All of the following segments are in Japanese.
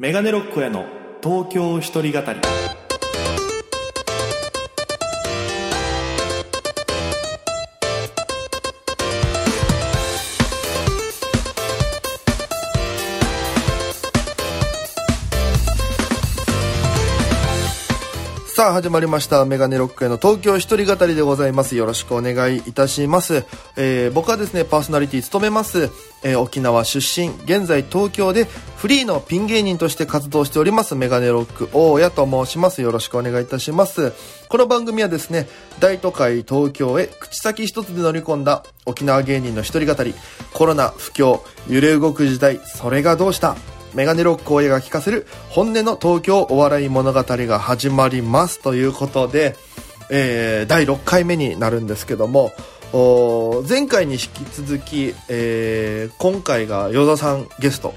メガネロックへの東京一人語り。さあ始まりました。メガネロックへの東京一人語りでございます。よろしくお願いいたします、えー僕はですねパーソナリティ務めます、えー沖縄出身現在東京でフリーのピン芸人として活動しております。メガネロック大家と申します。よろしくお願いいたします。この番組はですね大都会東京へ口先一つで乗り込んだ沖縄芸人の一人語り。コロナ不況揺れ動く時代それがどうした？メガネロック大家が聞かせる本音の東京お笑い物語が始まりますということで、えー第6回目になるんですけども前回に引き続き、えー今回が与座さんゲスト、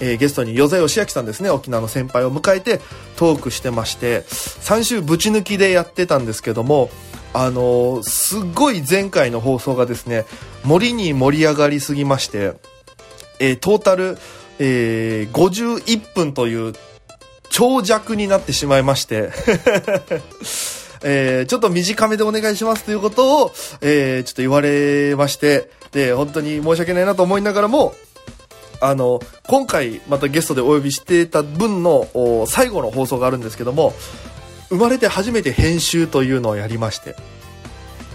えーゲストに与座義明さんですね。沖縄の先輩を迎えてトークしてまして3週ぶち抜きでやってたんですけどもあのーすごい前回の放送がですね森に盛り上がりすぎましてえートータル、えー51分という長尺になってしまいまして、えーちょっと短めでお願いしますということを、えーちょっと言われまして、で、本当に申し訳ないなと思いながらも、あの、今回またゲストでお呼びしてた分の最後の放送があるんですけども、生まれて初めて編集というのをやりまして、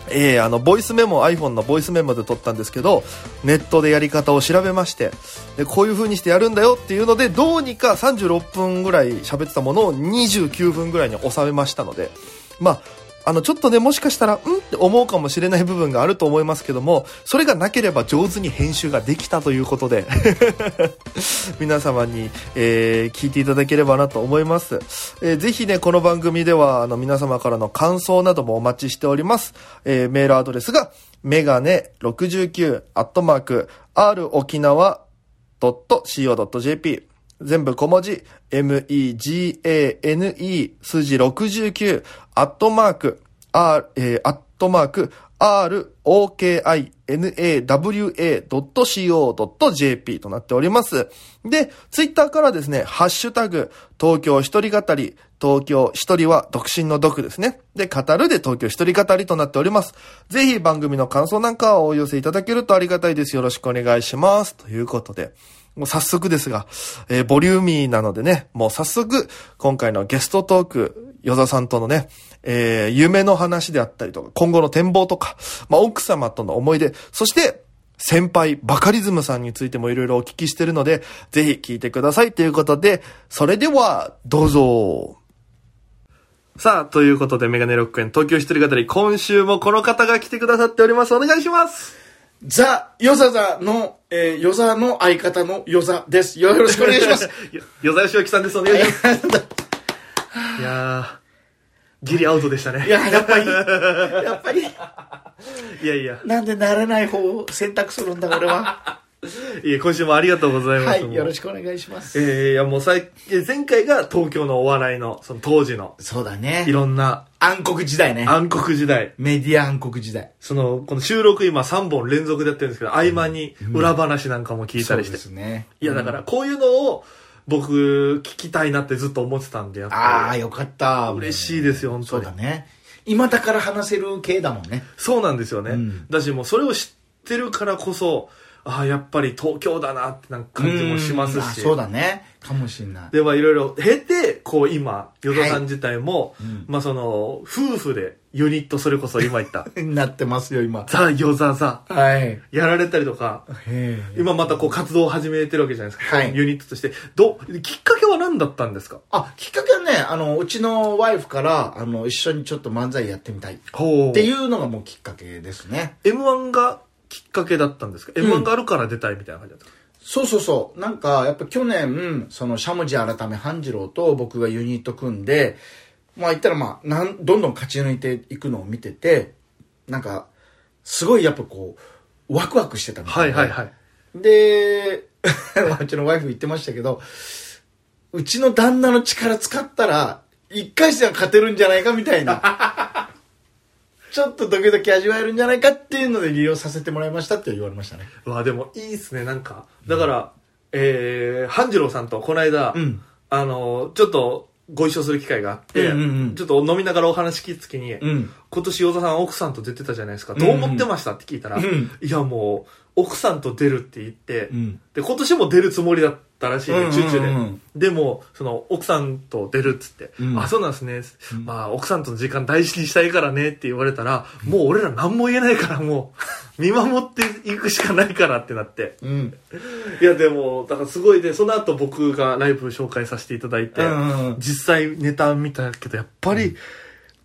えーあの、ボイスメモ、iPhone のボイスメモで撮ったんですけど、ネットでやり方を調べまして、で、こういう風にしてやるんだよっていうので、どうにか36分ぐらい喋ってたものを29分ぐらいに収めましたので、まあ、あの、ちょっとね、もしかしたら、んって思うかもしれない部分があると思いますけども、それがなければ上手に編集ができたということで、皆様に、えー聞いていただければなと思います。えーぜひね、この番組では、あの、皆様からの感想などもお待ちしております。えーメールアドレスが、メガネ69、アットマーク、r 沖縄 .co.jp 全部小文字、megane 数字69、アットマーク、r、えーアットマーク、rokinawa.co.jp となっております。で、ツイッターからですね、ハッシュタグ、東京一人語り、東京一人は独身の独ですね。で、語るで東京一人語りとなっております。ぜひ番組の感想なんかをお寄せいただけるとありがたいです。よろしくお願いします。ということで、もう早速ですが、えーボリューミーなのでね、もう早速、今回のゲストトーク、与座さんとのね、えー夢の話であったりとか、今後の展望とか、まあ、奥様との思い出、そして、先輩、バカリズムさんについてもいろいろお聞きしてるので、ぜひ聞いてくださいということで、それでは、どうぞ。さあ、ということで、メガネロック園東京一人語り、今週もこの方が来てくださっております。お願いします。ザ・ヨザザの、えー、ヨザの相方のヨザです。よろしくお願いします。よ、よざよしおきさんです。お願いします。いやー、ギリアウトでしたね。いや、やっぱり、やっぱり、いやいや、なんで慣れない方を選択するんだ、俺は。いや、今週もありがとうございます。はい、よろしく。くお願いします。えー、いや、もうさい、え前回が東京のお笑いの、その当時の、そうだねい。ろんな暗黒時代ね。暗黒時代。メディア暗黒時代。その、この収録今3本連続でやってるんですけど、合間に裏話なんかも聞いたりして。そうですね。いや、だから、こういうのを、僕、聞きたいなってずっと思ってたんで、ああ。よかった。嬉しいですよ、本当にそうだ。ね。今だから話せる系だもんね。そうなんですよね。うんだし、もうそれを知ってるからこそ、ああ、やっぱり東京だなってなんか感じもしますし。うそうだね。かもしんない。で、まあいろいろ経て、こう今、ヨドさん自体も、うんまあその、夫婦でユニット、それこそ今言った、なってますよ、今。ザ・ヨザザ、はい。やられたりとか、今またこう活動を始めてるわけじゃないですか。はいユニットとして。ど、きっかけは何だったんですか？あ、きっかけはね、あの、うちのワイフから、あの、一緒にちょっと漫才やってみたいっほう。ていうのがもうきっかけですね。M1 がきっかけだったんですか、ん ?M1 があるから出たいみたいな感じだったそうそうそう。なんか、やっぱ去年、その、しゃもじ改め半次郎と僕がユニット組んで、まあ言ったらまあ、なん、どんどん勝ち抜いていくのを見てて、なんか、すごいやっぱこう、ワクワクしてたみたなはいいはいはい。で、まあうちのワイフ言ってましたけど、うちの旦那の力使ったら、一回戦は勝てるんじゃないかみたいな。ちょっとドキドキ味わえるんじゃないかっていうので利用させてもらいましたって言われましたね。うわ、でもいいっすね、なんか。だから、えー、半次郎さんとこの間、うんあの、ちょっとご一緒する機会があって、うんうんうんちょっと飲みながらお話聞いた時に、うん。今年与座さん奥さんと出てたじゃないですか。どう思ってましたって聞いたら、うんいやもう、奥さんと出るって言って、うん。で、今年も出るつもりだったらしいね、うんうんうんチューチューで。でも、その、奥さんと出るっつって、うんあ、そうなんですね。まあ、奥さんとの時間大事にしたいからねって言われたら、もう俺ら何も言えないからもう、見守っていくしかないからってなって。うん。いや、でも、だからすごいで、その後僕がライブ紹介させていただいて、うんうんうん実際ネタ見たけど、やっぱり、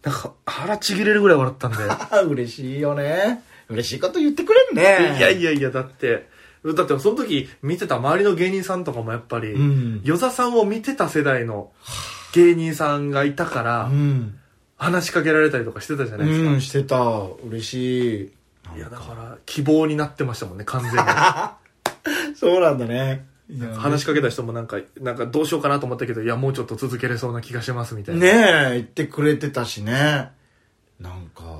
なんか腹ちぎれるぐらい笑ったんで。あ 嬉しいよね。嬉しいこと言ってくれるね。いやいやいや、だって、だってその時見てた周りの芸人さんとかもやっぱり、うん与座さんを見てた世代の芸人さんがいたから、うん。話しかけられたりとかしてたじゃないですか。うん、してた。嬉しい。いや、だから、希望になってましたもんね、完全に。そうなんだね。話しかけた人もなんか、なんかどうしようかなと思ったけど、いや、もうちょっと続けれそうな気がしますみたいな。ねえ、言ってくれてたしね。なんか、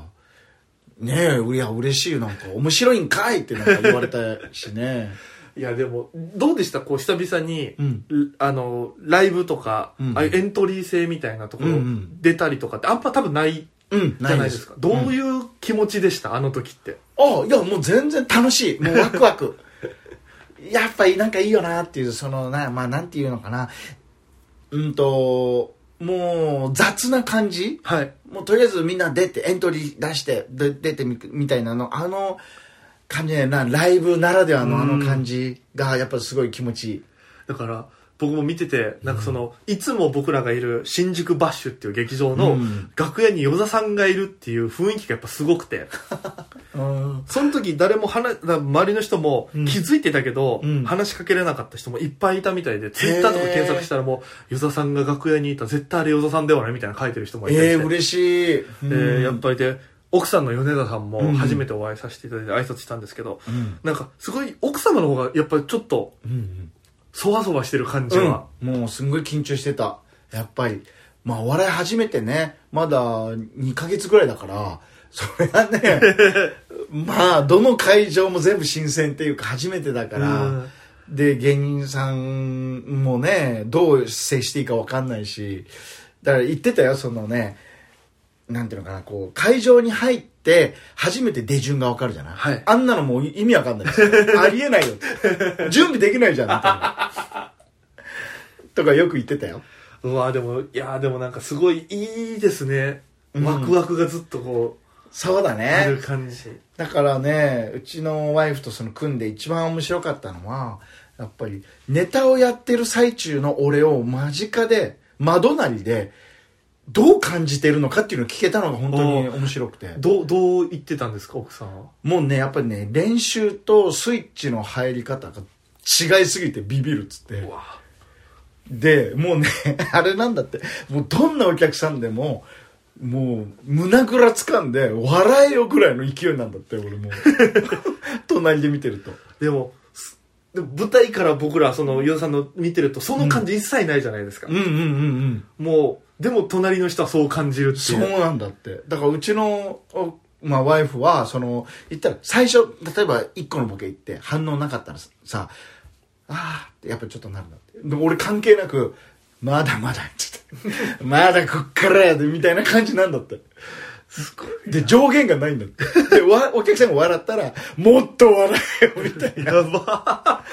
ねえ、いや、嬉しいよ。なんか、面白いんかい？ってなんか言われたしね。いや、でも、どうでした？こう、久々に、うんあの、ライブとか、うんああいうエントリー制みたいなところうんうん出たりとかって、あんま多分ないうん、じゃないですか。どういう気持ちでした、あの時って。あ、いや、もう全然楽しい。もうワクワク。やっぱりなんかいいよなっていう、その、な、まあ、なんていうのかな。うんと、もう雑な感じ？はい。もうとりあえずみんな出て、エントリー出して、で出てみみたいなの、あの感じねな、ライブならではのあの感じが、やっぱすごい気持ちいい。だから、僕も見てて、なんかその、いつも僕らがいる新宿バッシュっていう劇場のうん。楽屋に与座さんがいるっていう雰囲気がやっぱすごくて、うん。その時誰も話、だ周りの人も気づいてたけど、うん。話しかけれなかった人もいっぱいいたみたいで、ツイッターとか検索したらもう、与座さんが楽屋にいた、絶対あれ与座さんではないみたいな書いてる人もいて。ええ嬉しい。で、やっぱりで、奥さんの米田さんうん。も初めてお会いさせていただいて挨拶したんですけど、うん。なんかすごい奥様の方がやっぱりちょっと、うんそわそわしてる感じうんは、もうすんごい緊張してた。やっぱり。まあ、お笑い始めてね、まだ2ヶ月ぐらいだから、それはね、まあ、どの会場も全部新鮮っていうか初めてだから、うんで、芸人さんもね、どう接していいか分かんないし、だから言ってたよ、そのね、なんていうのかな、こう、会場に入って、初めて出順が分かるじゃない、はいあんなのもう意味わかんない。ありえないよ。準備できないじゃん、みたいな。とかよく言ってたよ。うわでも、いやでもなんかすごいいいですね。うんワクワクがずっとこそうだう、あるね。感じ。だからね、うちのワイフとその組んで一番面白かったのは、やっぱりネタをやってる最中の俺を間近で、窓なりで、どう感じてるのかっていうのを聞けたのが本当に面白くて。どう、どう言ってたんですか、奥さんは？もうね、やっぱりね、練習とスイッチの入り方が違いすぎてビビるっつって。で、もうね、あれなんだって、もうどんなお客さんでも、もう胸ぐら掴んで笑えよぐらいの勢いなんだって、俺もう。隣で見てると。でも、すでも舞台から僕ら、その、ヨウさんの見てると、その感じ一切ないじゃないですか。うんうんうんうん。もう、でも隣の人はそう感じるってそういう。なんだって。だからうちの、おまあ、ワイフは、その、言ったら、最初、例えば一個のボケ言って反応なかったらさ、あーってやっぱちょっとなるんだって。でも俺関係なく、まだまだ、つって。まだこっからやで、みたいな感じなんだって。すごい。で、上限がないんだって。で、わ、お客さんが笑ったら、もっと笑えよ、みたいな。やば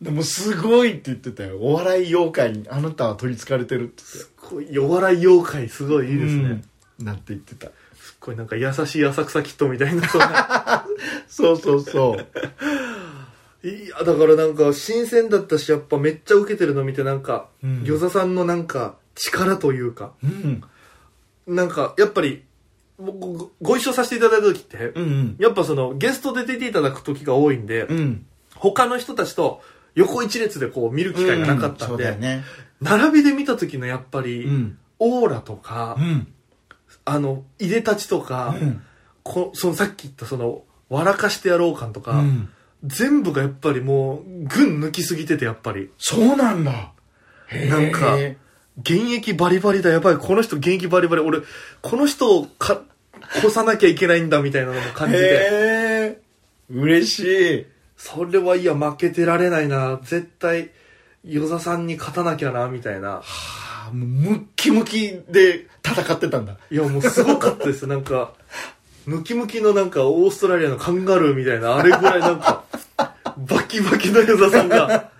でも、すごいって言ってたよ。お笑い妖怪に、あなたは取り憑かれてるって言って。こうお笑い妖怪すごいいいですね。うんなんて言ってた。すっごいなんか優しい浅草キットみたいな、そうそうそう。いや、だからなんか新鮮だったし、やっぱめっちゃ受けてるの見てなんか、うん与座さんのなんか力というか、うん。なんかやっぱり、ごごご一緒させていただいた時って、うんうん。やっぱそのゲストで出ていただく時が多いんで、うん。他の人たちと横一列でこう見る機会がなかったんで、だよね。並びで見た時のやっぱり、うん。オーラとか、うん。あの、いでたちとか、うんこそのさっき言ったその、笑かしてやろう感とか、うん全部がやっぱりもう、群抜きすぎててやっぱり、そうなんだ。なんかへ現役バリバリだ、やばい、この人現役バリバリ、俺、この人をか、越さなきゃいけないんだみたいなのもー感じて。嬉しい。それはいや、負けてられないな、絶対、与座さんに勝たなきゃなみたいな。あもうムッキムキで戦ってたんだ。いやもうすごかったです。なんかムキムキのなんかオーストラリアのカンガルーみたいなあれぐらいなんかバキバキの与座さんが。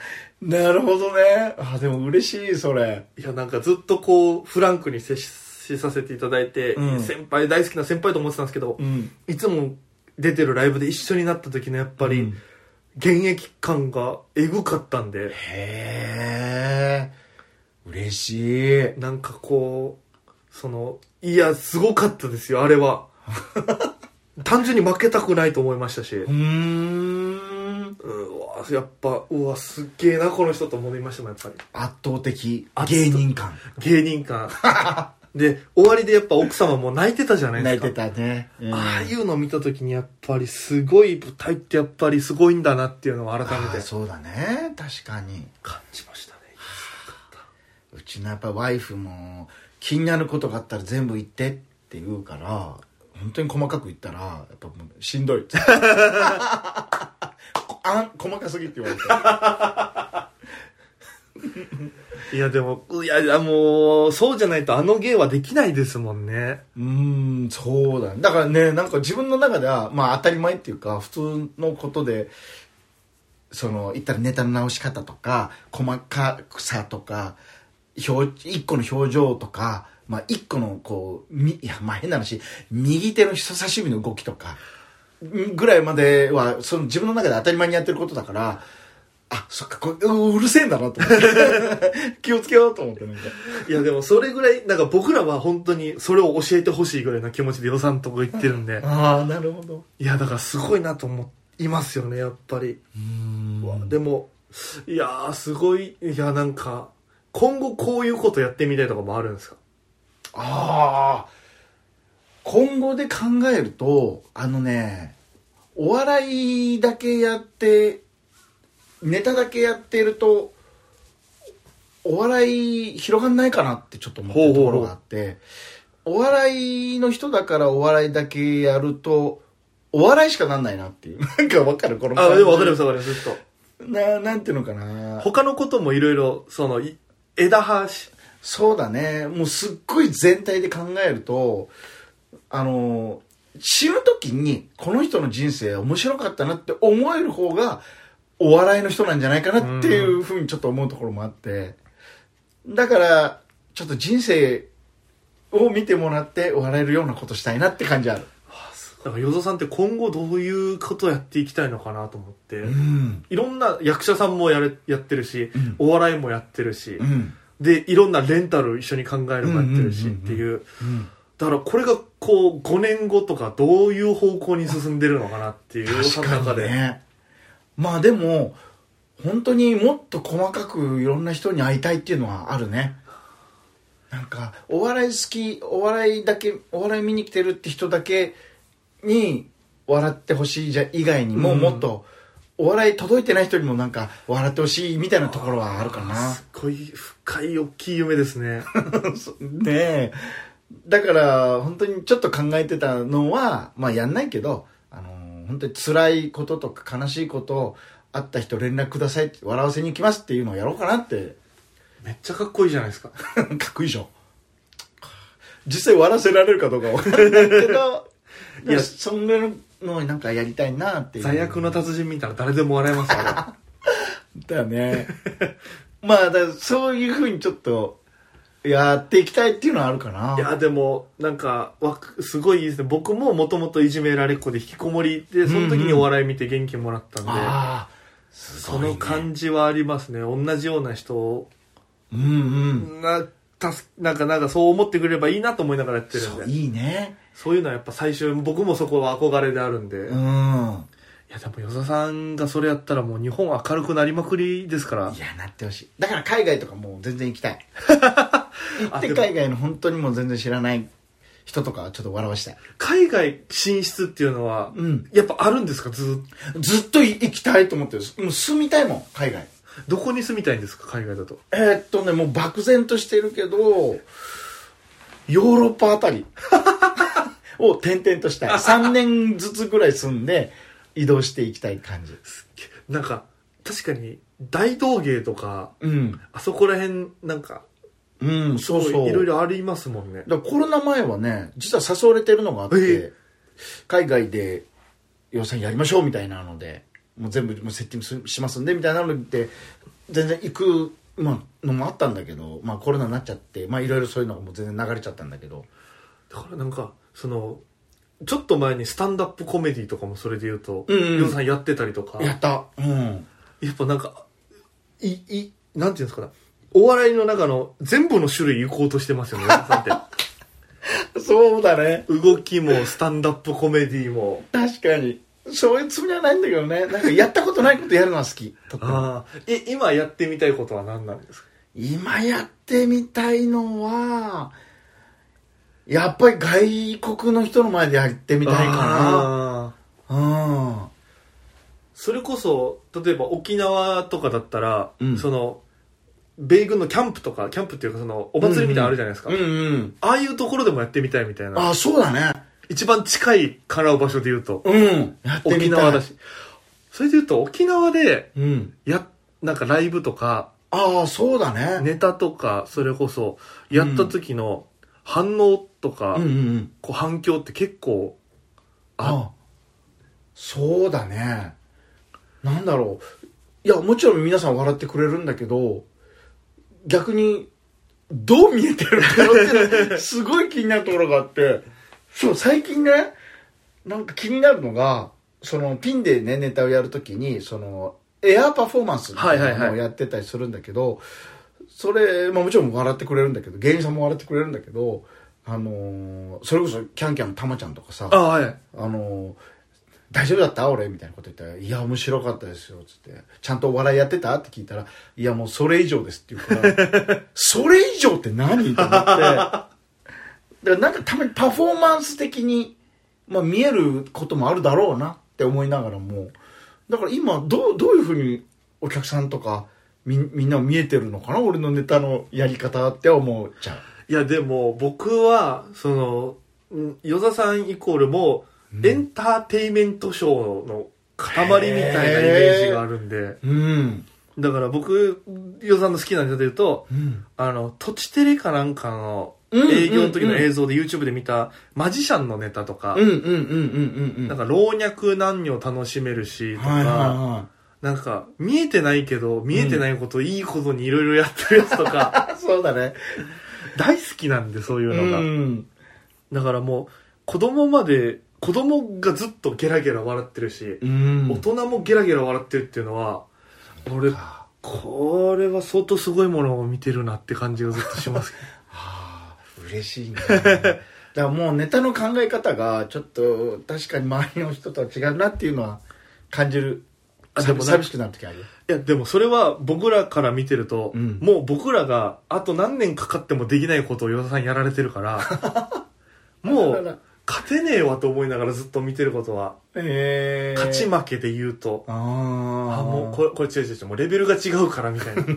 なるほどね。あでも嬉しいそれ。いやなんかずっとこうフランクに接しさせていただいて、うん。先輩大好きな先輩と思ってたんですけど、ん。いつも出てるライブで一緒になった時のやっぱり、うん現役感がエグかったんで。へえ嬉しい。なんかこうそのいやすごかったですよあれは。単純に負けたくないと思いましたし、うーん。うわやっぱうわすっげえなこの人と思いましたもんやっぱり。圧倒的芸人感。芸人感 で終わりでやっぱ奥様も泣いてたじゃないですか。泣いてたね、うん。ああいうのを見た時にやっぱりすごい舞台ってやっぱりすごいんだなっていうのを改めてそうだね。確かに。感じましたね。うちのやっぱワイフも気になることがあったら全部言ってって言うから本当に細かく言ったらやっぱもうしんどい。あん細かすぎって言われて いやでもいやもうそうじゃないとあの芸はできないですもんね。うんそうだね。だからねなんか自分の中ではまあ当たり前っていうか普通のことでその言ったらネタの直し方とか細かくさとか表一個の表情とかまあ一個のこうみいやまあ変な話右手の人差し指の動きとかぐらいまではその自分の中で当たり前にやってることだからあそっか。これううるせえんだなと思って。気をつけようと思ってなんか。いやでもそれぐらいなんか僕らは本当にそれを教えてほしいぐらいの気持ちで予算とこ言ってるんで。ああなるほど。いやだからすごいなと思いますよねやっぱり。うん。でもいやーすごいいやなんか今後こういうことやってみたいとかもあるんですか？ああ今後で考えるとあのねお笑いだけやってネタだけやってるとお笑い広がんないかなってちょっと思ってるところがあってお笑いの人だからお笑いだけやるとお笑いしかなんないなっていう。なんかわかるこのあでも分かりるます分かりますちょっと。ななんていうのかな。他のこともいろいろそのい枝葉しそうだね。もうすっごい全体で考えるとあの死ぬ時にこの人の人生面白かったなって思える方がお笑いの人なんじゃないかなっていうふうにちょっと思うところもあって。だからちょっと人生を見てもらって笑えるようなことしたいなって感じある。だから与座さんって今後どういうことやっていきたいのかなと思って、うん。いろんな役者さんもやれやってるし、うん。お笑いもやってるし、うん。でいろんなレンタル一緒に考えるもやってるしっていう。うん。だからこれがこう5年後とかどういう方向に進んでるのかなっていう与の中で、まあでも本当にもっと細かくいろんな人に会いたいっていうのはあるね。なんかお笑い好きお笑いだけお笑い見に来てるって人だけに笑ってほしいじゃ以外にも、うん。もっとお笑い届いてない人にもなんか笑ってほしいみたいなところはあるかな。すっごい深い大きい夢ですね。ねえ。だから本当にちょっと考えてたのはまあやんないけど本当に辛いこととか悲しいことあった人連絡くださいって笑わせに行きますっていうのをやろうかなって。めっちゃかっこいいじゃないですか。かっこいいでしょ実際笑わせられるかどうかわからないけど いやそんぐらいのなんかやりたいなっていう。罪悪の達人見たら誰でも笑えますあ だよね。まあだからそういうふうにちょっとやっていきたいっていうのはあるかな。れいやでもなんかわくすごいいいですね。僕ももともといじめられっ子で引きこもりでその時にお笑い見て元気もらったんで、ああすその感じはありますね。同じような人をうんうん。なたすなんかなんかそう思ってくれればいいなと思いながらやってるんで。そういいね。そういうのはやっぱ最終僕もそこは憧れであるんで、いうん。やでも与座さんがそれやったらもう日本明るくなりまくりですから。いやなってほしい。だから海外とかもう全然行きたい 行って海外の本当にもう全然知らない人とかはちょっと笑わしたい。海外進出っていうのは、うん。やっぱあるんですか？ずっと。ずっと行きたいと思ってる。もう住みたいもん海外。どこに住みたいんですか？海外だと。えーっとねもう漠然としてるけどヨーロッパあたり。を転々としたい。3年ずつぐらい住んで移動していきたい感じ。なんか確かに大道芸とかうん。あそこら辺なんかうん、そうそう。いろいろありますもんねだからコロナ前はね、実は誘われてるのがあって、え海外で予算やりましょうみたいなので、もう全部もうセッティングすしますんでみたいなので、全然行く、まあ、のもあったんだけど、まあコロナになっちゃって、まあいろいろそういうのがもう全然流れちゃったんだけど。だからなんかそのちょっと前にスタンダップコメディとかもそれで言うと、うんうんさんやってたりとかやった。うん。やっぱなんかいいなんていうんですかねお笑いの中の全部の種類行こうとしてますよねって そうだね。動きもスタンダップコメディも確かに。そういうつもりはないんだけどね。なんかやったことないことやるのは好き。ああえ今やってみたいことは何なんですか？今やってみたいのは、やっぱり外国の人の前でやってみたいかな。うん。それこそ例えば沖縄とかだったら、うんその米軍のキャンプとかキャンプっていうかそのお祭りみたいなのあるじゃないですか、うんうん。ああいうところでもやってみたいみたいなあ、そうだね。一番近いからう場所で言うとうん。やってみたい。沖縄だしそれで言うと沖縄でうん。やなんかライブとかああ、そうだね。ネタとかそれこそやった時の反応とか、うんうんうん。こう反響って結構ああそうだね。なんだろう。いや、もちろん皆さん笑ってくれるんだけど、逆に、どう見えてるすごい気になるところがあって、そう、最近ね、なんか気になるのが、その、ピンでね、ネタをやるときに、その、エアーパフォーマンスみたいなのをやってたりするんだけど、それ、まあもちろん笑ってくれるんだけど、芸人さんも笑ってくれるんだけど、あのーそれこそキャンキャンのたまちゃんとかさ、あはい。あの大丈夫だった？俺みたいなこと言ったら「いや面白かったですよ」つって「ちゃんとお笑いやってた?」って聞いたら「いやもうそれ以上です」って言うから「それ以上って何?」と思ってだからなんかたまにパフォーマンス的に、まあ、見えることもあるだろうなって思いながらもだから今どうどういうふうにお客さんとかみみんな見えてるのかな？俺のネタのやり方って思っちゃう。いやでも僕はそのん与座さんイコールもエンターテイメントショーの塊みたいなイメージがあるんでうん。だから僕与座さんの好きなネタで言うとうん。あの土地テレかなんかのうん営業の時のうんうん映像で YouTube で見たマジシャンのネタとかうんうんうんうんうんうん。なんか老若男女楽しめるしとはいはいかはなんか見えてないけど見えてないこといいことにいろいろやってるやつとかい。そうだね。大好きなんでそういうのが。ん。だからもう子供まで子供がずっとゲラゲラ笑ってるし、うん大人もゲラゲラ笑ってるっていうのは俺これは相当すごいものを見てるなって感じがずっとします ああ、嬉しいね。だからもうネタの考え方がちょっと確かに周りの人とは違うなっていうのは感じる。あでもな寂しくなる時あるよ。いやでもそれは僕らから見てると、うんもう僕らがあと何年かかってもできないことを与田さんやられてるから もう勝てねえわと思いながらずっと見てることはえ勝ち負けで言うと、あああ。もうこれこれ違う違う違うもうレベルが違うからみたいな 思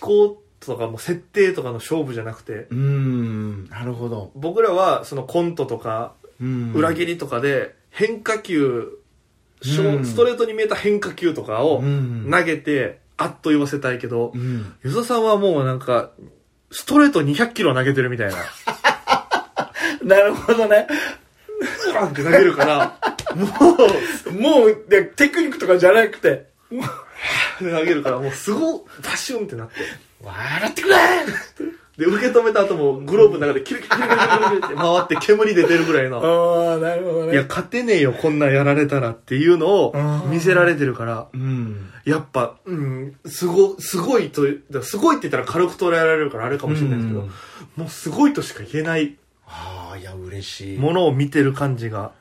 考とかもう設定とかの勝負じゃなくてうん。なるほど。僕らはそのコントとかうん裏切りとかで変化球、ストレートに見えた変化球とかをうん投げてあっと言わせたいけどうん。さんはもうなんかストレート200キロ投げてるみたいな なるほどね。バンって投げるからももう、でテクニックとかじゃなくて、う投げるからもうすごいバシュンってなって。笑ってくれ。で受け止めた後もグローブの中でキルキルキルキルキルって回って煙出てるぐらいの。ああ、なるほどね。いや、勝てねえよ、こんなんやられたらっていうのをうん見せられてるから、うん。やっぱ、うん、すご、すごいと、すごいって言ったら軽く捉えられるからあれかもしれないですけど、うん。もうすごいとしか言えないああ、いや、嬉しい。ものを見てる感じが。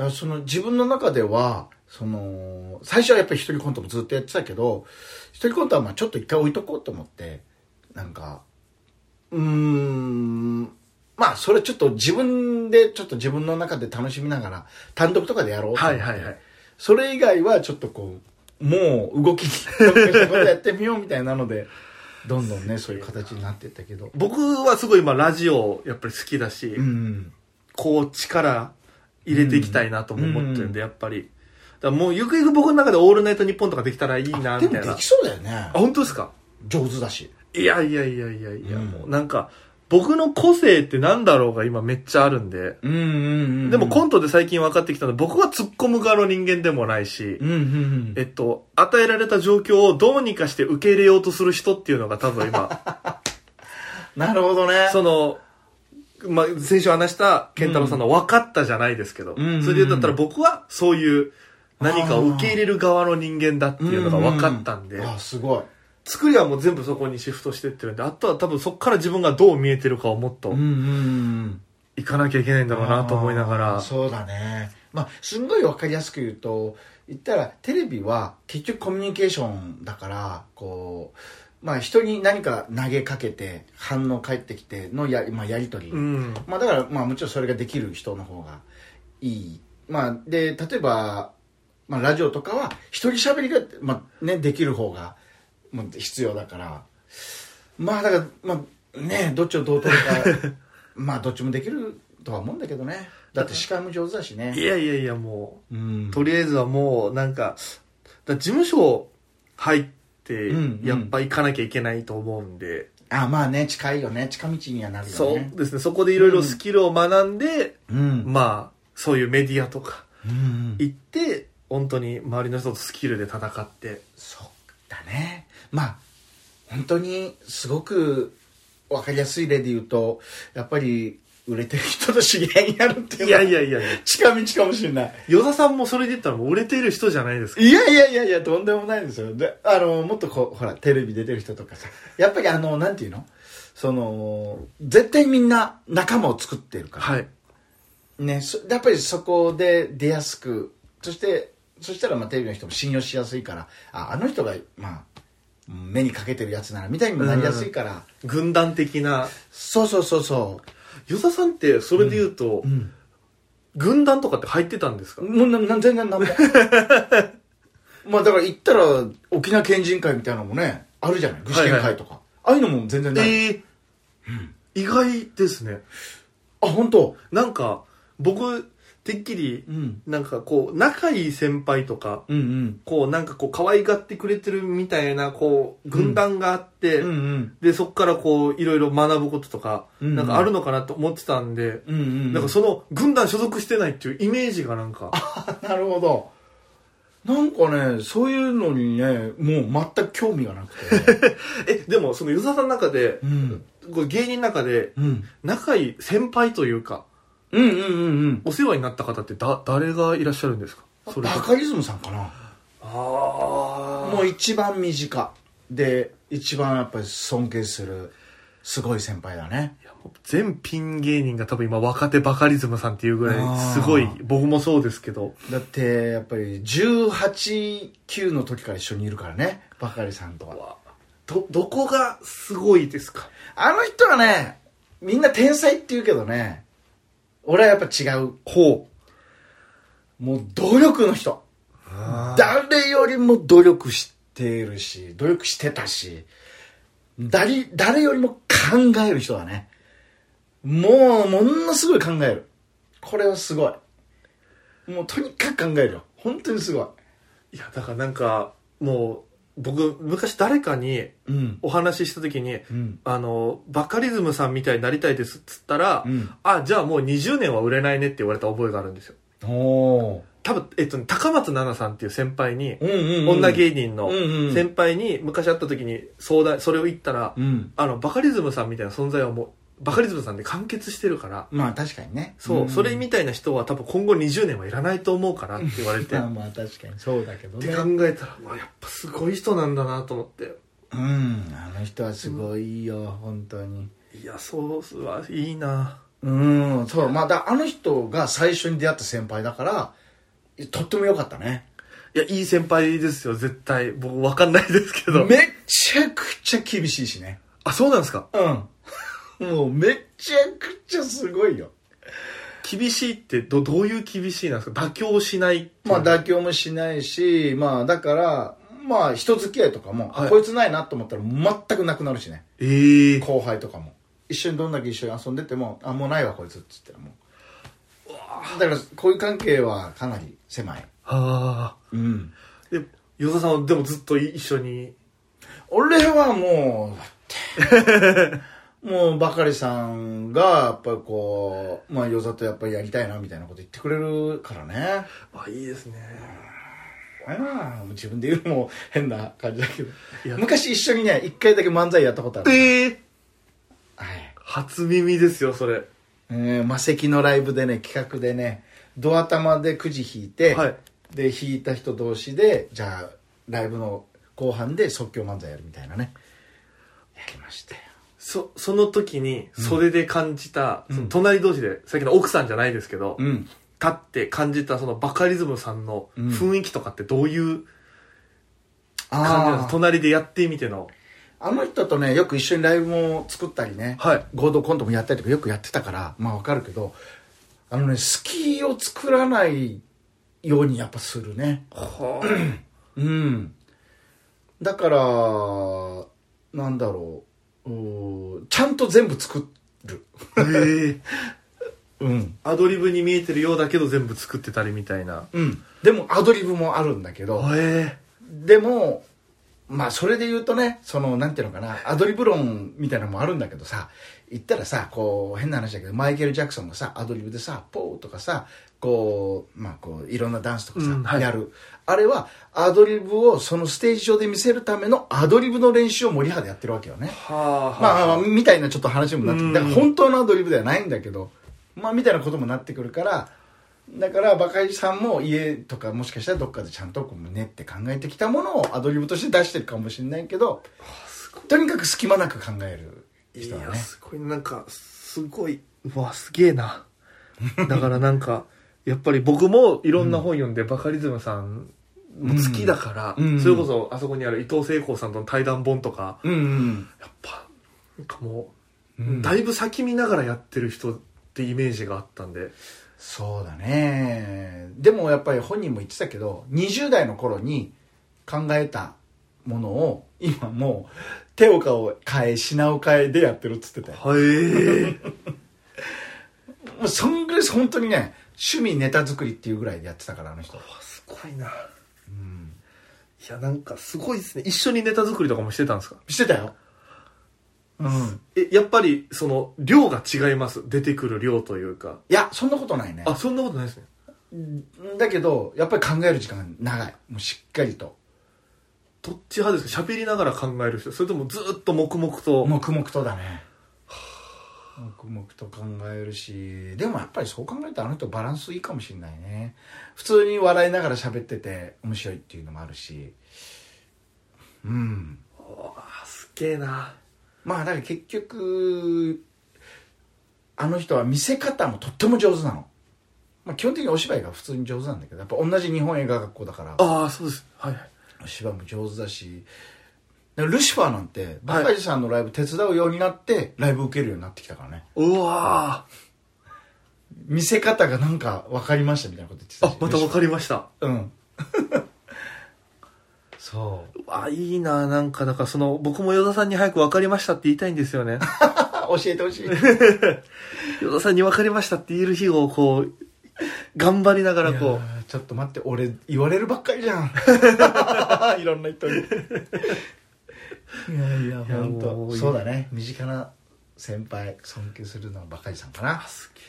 だからその自分の中ではその最初はやっぱり一人コントもずっとやってたけど一人コントはまあちょっと一回置いとこうと思ってなんかうーんまあそれちょっと自分でちょっと自分の中で楽しみながら単独とかでやろうはいはいはい。それ以外はちょっとこうもう動きやってみようみたいなのでどんどんねそういう形になっていったけど僕はすごい今ラジオやっぱり好きだし、うんこう力入れていきたいなとも思ってるんで、やっぱり。らもうゆくゆく僕の中でオールナイトニッポンとかできたらいいな、みたいな。でもできそうだよねあ、。本当ですか？上手だし。いやいやいやいやいや、うんもうなんか、僕の個性ってなんだろうが今めっちゃあるんで。うんうんうんでもコントで最近分かってきたのは、僕は突っ込む側の人間でもないし、うんうんうん。えっと、与えられた状況をどうにかして受け入れようとする人っていうのが多分今、なるほどね。その、まあ、先週話した健太郎さんの分かったじゃないですけど、うんうんうん。それでだったら僕はそういう何かを受け入れる側の人間だっていうのが分かったんで、あ、すごい。作りはもう全部そこにシフトしてってるんで、あとは多分そこから自分がどう見えてるかをもっと。いかなきゃいけないんだろうなと思いながら、そうだね。まあ、すんごいわかりやすく言うと、言ったら、テレビは結局コミュニケーションだから、こう、まあ人に何か投げかけて、反応返ってきてのや,、まあ、やりとり。うん。まあだから、まあもちろんそれができる人の方がいい。まあで、例えば、まあラジオとかは一人喋りが、まあね、できる方が、もう必要だから。まあだから、まあね、どっちをどう取るか、まあどっちもできるとは思うんだけどね。だって司会も上手だしいね。やいやいや、もうんう、とりあえずはもう、なんか、だ事務所入ってうんうん、やっぱ行かなきゃいけないと思うんで、あ、まあね、近いよね。近道にはなるよそうね。ですね、そこでいろいろスキルを学んで、うん。まあ、そういうメディアとかうん。行って、本当に周りの人とスキルで戦って、そうだね。まあ、本当にすごくわかりやすい例で言うと、やっぱり売れてる人と知り合いになるっていういのはやいやいやいや、近道かもしれない。与田さんもそれで言ったらもう売れてる人じゃないですか。いやいやいやいや、とんでもないですよ。で、あの、もっとこう、ほら、テレビ出てる人とかさ、やっぱりあの、なんていうの？その、絶対みんな仲間を作ってるから。はい。ね、そやっぱりそこで出やすく、そして、そしたらまあテレビの人も信用しやすいから、あ、あの人が、まあ、目にかけてるやつなら、みたいにもなりやすいから、軍団的な。そうそうそうそ与田さんってそれで言うと、う。うん。軍団とかって入ってたんですか？もうなな全然なんも。まあだから行ったら、沖縄県人会みたいなのもね、あるじゃない？具志堅会とか。ああいうのも全然ない。ええ意外ですね。あ、本当なんか、僕、てっきりう、ん。なんかこう、仲いい先輩とか、うんうん。こう、なんかこう、可愛がってくれてるみたいな、こう、軍団があって、うんうん。で、そっからこう、いろいろ学ぶこととか、うんなんかあるのかなと思ってたんで、うんうん。なんかその、軍団所属してないっていうイメージがなんか、なるほど。なんかね、そういうのにね、もう全く興味がなくて。え、でも、その、与沢さんの中で、うん。こう芸人の中で、うん。仲いい先輩というか、うんうんうんうん。お世話になった方ってだ、誰がいらっしゃるんですか？それバカリズムさんかな。あもう一番身近で、一番やっぱり尊敬する、すごい先輩だね。いやもう全ピン芸人が多分今若手バカリズムさんっていうぐらいすごい僕もそうですけどだって、やっぱり18、9の時から一緒にいるからね、バカリさんとは。どどこがすごいですか？あの人はね、みんな天才って言うけどね、俺はやっぱ違う。ほもう努力の人。う誰よりも努力しているし、努力してたし、誰、誰よりも考える人だね。もう、ものすごい考える。これはすごい。もうとにかく考えるよ。本当にすごい。いやだからなんかもう僕昔誰かにうん。お話しした時にうん。あのバカリズムさんみたいになりたいですっつったら、うんあじゃあもう20年は売れないねって言われた覚えがあるんですよ。多分、えっと、高松菜奈さんっていう先輩に、うんうん、うん。女芸人の先輩に昔会った時に相談それを言ったら、うん。あのバカリズムさんみたいな存在はもうバカリズムさんで完結してるからまあ確かにね。そう、んそれみたいな人は多分今後20年はいらないと思うからって言われて まあまあ確かにそうだけどね。って考えたら、まあ、やっぱすごい人なんだなと思ってうん。あの人はすごいよ、本当に。いやそうすわいいなうん、そう、まあ、だあの人が最初に出会った先輩だから、とっても良かったね。いやいい先輩ですよ絶対僕分かんないですけどめちゃくちゃ厳しいしね。あそうなんですか？うん。もうめちゃくちゃすごいよ。厳しいってどどういう厳しいなんですか？妥協しないまあ妥協もしないし、まあだから、まあ人付き合いとかも、あはいこいつないなと思ったら全くなくなるしね。ええ後輩とかも。一緒にどんだけ一緒に遊んでても、あ、もうないわこいつって言ったらもう。だからこういう関係はかなり狭い。はあ。うん。で、与田さんはでもずっと一緒に？俺はもう、だって、もう、ばかりさんが、やっぱりこう、まあ、与座とやっぱりやりたいな、みたいなこと言ってくれるからね。あ、いいですね。ああ自分で言うのも変な感じだけど。昔一緒にね、一回だけ漫才やったことある。ええはい。初耳ですよ、それ。えー、魔石のライブでね、企画でね、ドア玉でくじ引いて、はいで、引いた人同士で、じゃあ、ライブの後半で即興漫才やるみたいなね。やりましたよ。そ、その時に袖で感じた、その隣同士で、さっきの奥さんじゃないですけど、うん。立って感じたそのバカリズムさんの雰囲気とかってどういう感じなんですか、隣でやってみての。あの人とね、よく一緒にライブも作ったりね、はい。合同コントもやったりとかよくやってたから、まあわかるけど、あのね、好きを作らないようにやっぱするね。はうん。だから、なんだろう、ちゃんと全部作る。あ。ええうん。アドリブに見えてるようだけど全部作ってたりみたいな。うん。でもアドリブもあるんだけど、えでも、まあそれで言うとね、その、なんていうのかな、アドリブ論みたいなのもあるんだけどさ、言ったらさ、こう、変な話だけど、マイケル・ジャクソンがさ、アドリブでさ、ポーとかさ、こう、まあこう、いろんなダンスとかさ、うんはいやる。あれは、アドリブをそのステージ上で見せるためのアドリブの練習を森派でやってるわけよね。はあ。まあまあ、みたいなちょっと話にもなってくうんる。だから本当のアドリブではないんだけど、まあみたいなこともなってくるから、だからバカイさんも家とかもしかしたらどっかでちゃんとこう練って考えてきたものをアドリブとして出してるかもしれないけど、とにかく隙間なく考えるいや、人はね。すごい、なんか、すごい、うわ、すげえな。だからなんか、やっぱり僕もいろんな本読んで、バカリズムさんも好きだから、うんそれこそあそこにある伊藤聖子さんとの対談本とか、うんうん。やっぱ、なんかもう、うんだいぶ先見ながらやってる人ってイメージがあったんで、そうだね。でもやっぱり本人も言ってたけど、20代の頃に考えたものを、今もう手を変え、品を変えでやってるっつってたよ。はえ もうそんぐらい本当にね趣味ネタ作りっていうぐらいでやってたからあの人すごいな。いや、なんかすごいですね。一緒にネタ作りとかもしてたんですか？してたようんえ、やっぱり、その、量が違います。出てくる量というか。いやそんなことないねあ、そんなことないですね。だけどやっぱり考える時間が長いもうしっかりとどっち派ですか？喋りながら考える人それともずっと黙々と。黙々とだね黙々と考えるしでもやっぱりそう考えたらあの人バランスいいかもしれないね普通に笑いながら喋ってて面白いっていうのもあるしうんあすげえな。まあだから結局あの人は見せ方もとっても上手なの、まあ、基本的にお芝居が普通に上手なんだけどやっぱ同じ日本映画学校だからああ、そうです。はいはい。お芝居も上手だしルシファーなんてバカジさんのライブ手伝うようになってライブ受けるようになってきたからね。うわ見せ方がなんか分かりましたみたいなこと言ってーたし。あ、また分かりました。うん。そう。うわいいななんか、だからその、僕も与田さんに早く分かりましたって言いたいんですよね。あ 教えてほしい。与田さんに分かりましたって言える日を、こう、頑張りながらこーちょっと待って俺言われるばっかりじゃん。いろんな人にいやいやや本当。そうだね。身近な先輩尊敬するのはバカリさんかな。う、すげえ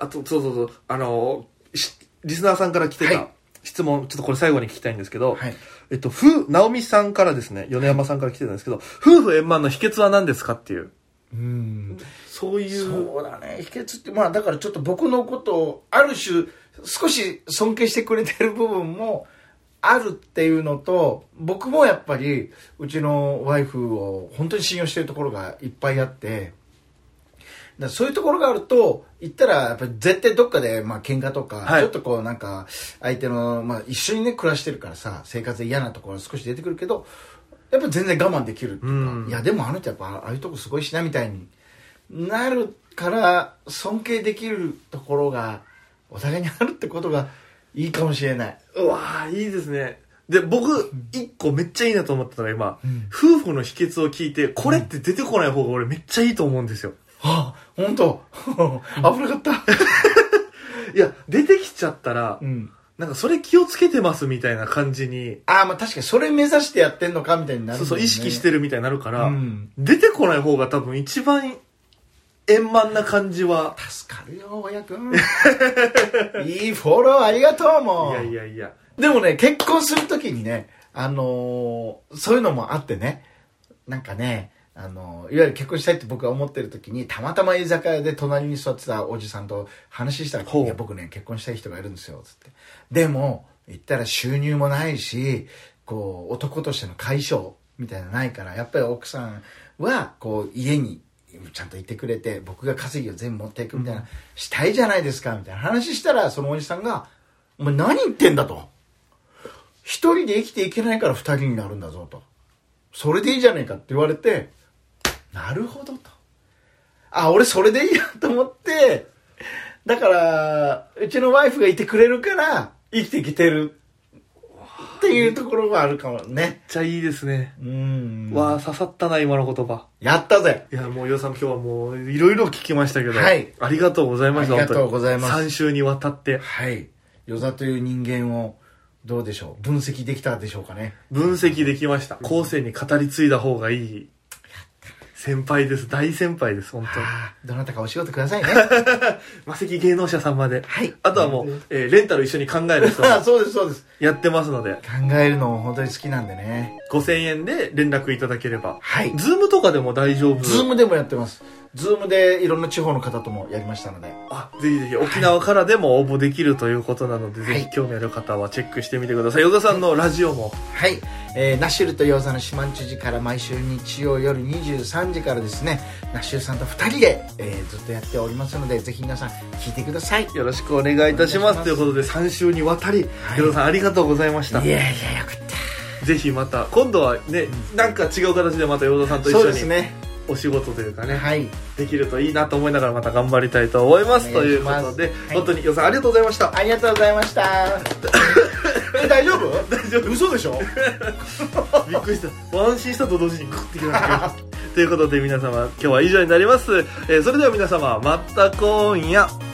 な。あと、そうそうそう、あの、しリスナーさんから来てたはい。質問、ちょっとこれ最後に聞きたいんですけど、はい。えっと、ふ、なおみさんからですね、米山さんから来てたんですけど、夫婦円満の秘訣は何ですかっていう。うん。そういう。そうだね。秘訣ってまあだからちょっと僕のことをある種少し尊敬してくれてる部分もあるっていうのと僕もやっぱりうちのワイフを本当に信用してるところがいっぱいあってだそういうところがあると言ったらやっぱり絶対どっかでまあ喧嘩とか、はい。ちょっとこうなんか相手の、まあ、一緒にね暮らしてるからさ生活で嫌なところが少し出てくるけどやっぱ全然我慢できるっていうか、うん。いやでもあの人やっぱああいうとこすごいしなみたいになるから尊敬できるところがお互いにあるってことがいいかもしれない。うわーいいですね。で、僕、一個めっちゃいいなと思ったのが今、うん。夫婦の秘訣を聞いて、これって出てこない方が俺めっちゃいいと思うんですよ。あ本当？危なかった。いや、出てきちゃったら、うん。なんかそれ気をつけてますみたいな感じに、ああ、まあ確かにそれ目指してやってんのかみたいになるそうそう、意識してるるみたいになるから、うん。出てこない方が多分一番円満な感じは、助かるよ、親くん。いいフォローありがとう、もう。いやいやいや、でもね、結婚するときにね、あのーそういうのもあってね、なんかね、あのーいわゆる結婚したいって僕が思ってるときに、たまたま居酒屋で隣に座ってたおじさんと話したら、いや、僕ね、結婚したい人がいるんですよ、つって。でも、言ったら収入もないし、こう、男としての解消みたいなのないから、やっぱり奥さんは、こう、家にちゃんといてくれて、僕が稼ぎを全部持っていくみたいな、したいじゃないですか、みたいな話したら、そのおじさんが、お前何言ってんだと。一人で生きていけないから二人になるんだぞと。それでいいじゃねえかって言われて、なるほどと。あ、俺それでいいやと思って、だから、うちのワイフがいてくれるから、生きていけてるっていうところがあるかもね。めっちゃいいですね。うん。わあ、刺さったな、今の言葉。やったぜ。いや、もう、ようさん今日はもう、いろいろ聞きましたけど、はいありがとうございました、ありがとうございます3週にわたって。はい。与座という人間を、どうでしょう？分析できたでしょうかね。分析できました。後世に語り継いだ方がいい先輩です。大先輩です、本当に。どなたかお仕事くださいね。マセキ芸能社さんまで。はいあとはもう、えーレンタル一緒に考える人 そうです、そうです。やってますので、考えるのも本当に好きなんでね。5000円で連絡いただければ。はい。ズームとかでも大丈夫。ズームでもやってます。ズームでいろんな地方の方ともやりましたので。あ、ぜひぜひ沖縄からでも応募できるということなので、はいぜひ興味ある方はチェックしてみてください。与座さんのラジオも、はい。えーナッシュルとヨーザの四万十時から毎週日曜夜23時からですね、ナッシュルさんと2人で、えーずっとやっておりますので、ぜひ皆さん聞いてください。よろしくお願いいたします。ということで、3週にわたり、はい与座さんありがとうございましたい。やいや、よかった。ぜひまた、今度はね、なんか違う形でまた与田さんと一そう緒にですね。お仕事というかね、はい。できるといいなと思いながらまた頑張りたいと思います。ということで、はい本当に与田さんありがとうございました。ありがとうございました。え、大丈夫？大丈夫嘘でしょ？びっくりした。安心したと同時にグッてきました。ということで皆様、今日は以上になります。えーそれでは皆様、また今夜。